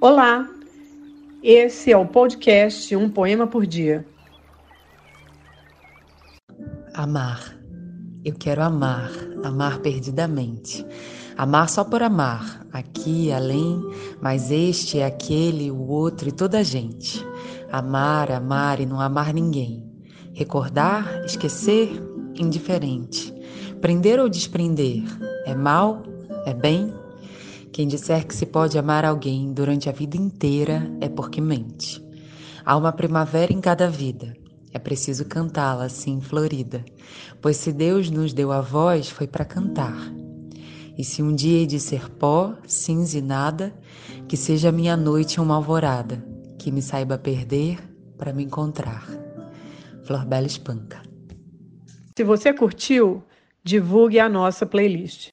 Olá, esse é o podcast Um Poema por Dia. Amar. Eu quero amar, amar perdidamente. Amar só por amar, aqui, além, mas este, aquele, o outro e toda a gente. Amar, amar e não amar ninguém. Recordar, esquecer, indiferente. Prender ou desprender, é mal, é bem? Quem disser que se pode amar alguém durante a vida inteira é porque mente. Há uma primavera em cada vida. É preciso cantá-la assim florida, pois se Deus nos deu a voz foi para cantar. E se um dia hei de ser pó, cinza e nada, que seja minha noite uma alvorada, que me saiba perder para me encontrar. Florbela Espanca. Se você curtiu, divulgue a nossa playlist.